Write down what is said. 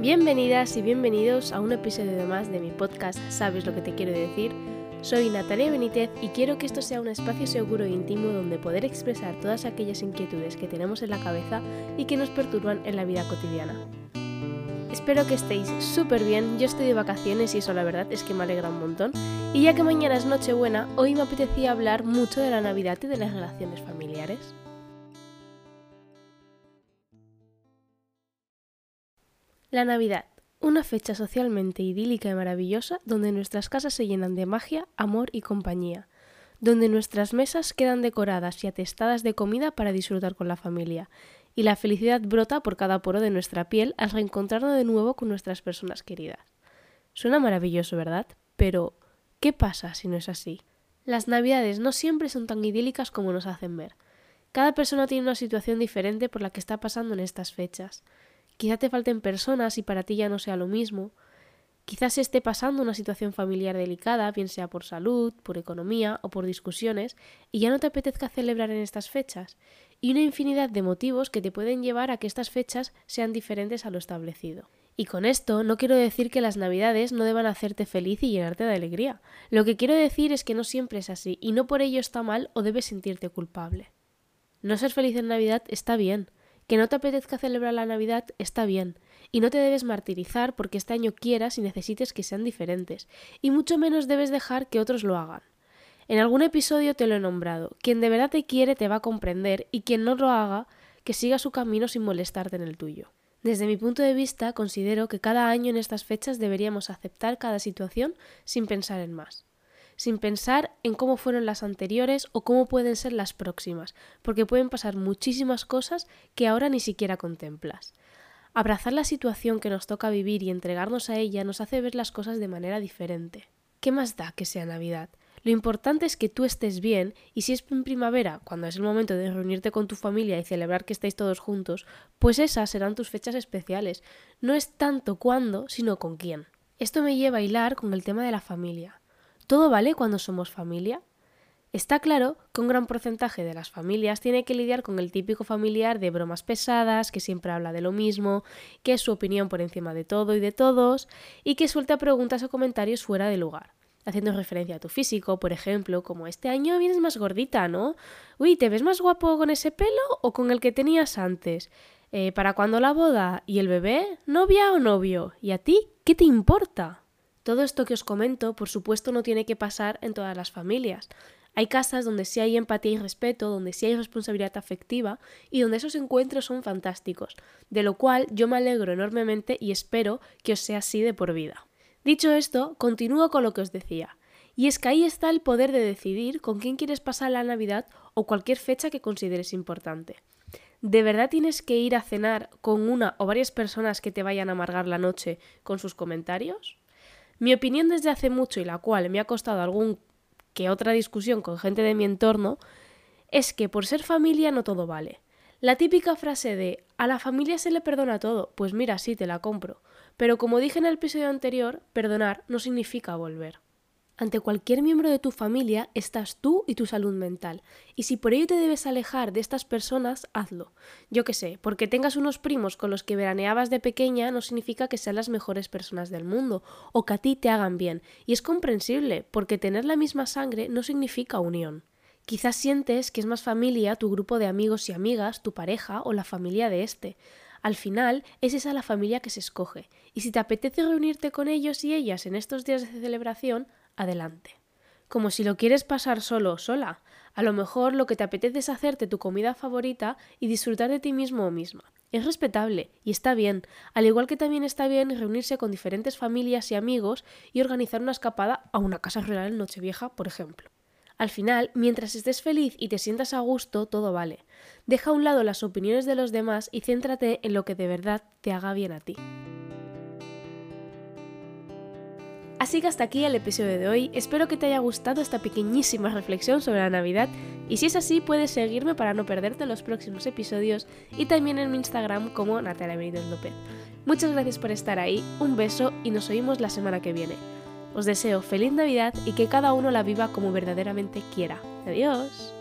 Bienvenidas y bienvenidos a un episodio más de mi podcast ¿Sabes lo que te quiero decir? Soy Natalia Benítez y quiero que esto sea un espacio seguro e íntimo donde poder expresar todas aquellas inquietudes que tenemos en la cabeza y que nos perturban en la vida cotidiana. Espero que estéis súper bien, yo estoy de vacaciones y eso la verdad es que me alegra un montón. Y ya que mañana es Nochebuena, hoy me apetecía hablar mucho de la Navidad y de las relaciones familiares. La Navidad, una fecha socialmente idílica y maravillosa donde nuestras casas se llenan de magia, amor y compañía, donde nuestras mesas quedan decoradas y atestadas de comida para disfrutar con la familia, y la felicidad brota por cada poro de nuestra piel al reencontrarnos de nuevo con nuestras personas queridas. Suena maravilloso, ¿verdad? Pero, ¿qué pasa si no es así? Las navidades no siempre son tan idílicas como nos hacen ver. Cada persona tiene una situación diferente por la que está pasando en estas fechas. Quizá te falten personas y para ti ya no sea lo mismo. Quizás esté pasando una situación familiar delicada, bien sea por salud, por economía o por discusiones, y ya no te apetezca celebrar en estas fechas, y una infinidad de motivos que te pueden llevar a que estas fechas sean diferentes a lo establecido. Y con esto no quiero decir que las navidades no deban hacerte feliz y llenarte de alegría. Lo que quiero decir es que no siempre es así, y no por ello está mal o debes sentirte culpable. No ser feliz en Navidad está bien, que no te apetezca celebrar la Navidad está bien, y no te debes martirizar porque este año quieras y necesites que sean diferentes, y mucho menos debes dejar que otros lo hagan. En algún episodio te lo he nombrado, quien de verdad te quiere te va a comprender y quien no lo haga, que siga su camino sin molestarte en el tuyo. Desde mi punto de vista, considero que cada año en estas fechas deberíamos aceptar cada situación sin pensar en más sin pensar en cómo fueron las anteriores o cómo pueden ser las próximas, porque pueden pasar muchísimas cosas que ahora ni siquiera contemplas. Abrazar la situación que nos toca vivir y entregarnos a ella nos hace ver las cosas de manera diferente. ¿Qué más da que sea Navidad? Lo importante es que tú estés bien y si es en primavera, cuando es el momento de reunirte con tu familia y celebrar que estáis todos juntos, pues esas serán tus fechas especiales. No es tanto cuándo, sino con quién. Esto me lleva a hilar con el tema de la familia. ¿Todo vale cuando somos familia? Está claro que un gran porcentaje de las familias tiene que lidiar con el típico familiar de bromas pesadas, que siempre habla de lo mismo, que es su opinión por encima de todo y de todos, y que suelta preguntas o comentarios fuera de lugar, haciendo referencia a tu físico, por ejemplo, como este año vienes más gordita, ¿no? Uy, ¿te ves más guapo con ese pelo o con el que tenías antes? Eh, ¿Para cuándo la boda? ¿Y el bebé? ¿Novia o novio? ¿Y a ti? ¿Qué te importa? Todo esto que os comento, por supuesto, no tiene que pasar en todas las familias. Hay casas donde sí hay empatía y respeto, donde sí hay responsabilidad afectiva y donde esos encuentros son fantásticos, de lo cual yo me alegro enormemente y espero que os sea así de por vida. Dicho esto, continúo con lo que os decía. Y es que ahí está el poder de decidir con quién quieres pasar la Navidad o cualquier fecha que consideres importante. ¿De verdad tienes que ir a cenar con una o varias personas que te vayan a amargar la noche con sus comentarios? Mi opinión desde hace mucho y la cual me ha costado algún que otra discusión con gente de mi entorno es que por ser familia no todo vale. La típica frase de a la familia se le perdona todo, pues mira, sí, te la compro. Pero como dije en el episodio anterior, perdonar no significa volver. Ante cualquier miembro de tu familia estás tú y tu salud mental, y si por ello te debes alejar de estas personas, hazlo. Yo qué sé, porque tengas unos primos con los que veraneabas de pequeña no significa que sean las mejores personas del mundo, o que a ti te hagan bien, y es comprensible, porque tener la misma sangre no significa unión. Quizás sientes que es más familia tu grupo de amigos y amigas, tu pareja o la familia de este. Al final, es esa la familia que se escoge, y si te apetece reunirte con ellos y ellas en estos días de celebración, adelante. Como si lo quieres pasar solo o sola. A lo mejor lo que te apetece es hacerte tu comida favorita y disfrutar de ti mismo o misma. Es respetable y está bien, al igual que también está bien reunirse con diferentes familias y amigos y organizar una escapada a una casa rural en Nochevieja, por ejemplo. Al final, mientras estés feliz y te sientas a gusto, todo vale. Deja a un lado las opiniones de los demás y céntrate en lo que de verdad te haga bien a ti. Así que hasta aquí el episodio de hoy, espero que te haya gustado esta pequeñísima reflexión sobre la Navidad y si es así puedes seguirme para no perderte los próximos episodios y también en mi Instagram como Natalia Benítez López. Muchas gracias por estar ahí, un beso y nos oímos la semana que viene. Os deseo feliz Navidad y que cada uno la viva como verdaderamente quiera. Adiós.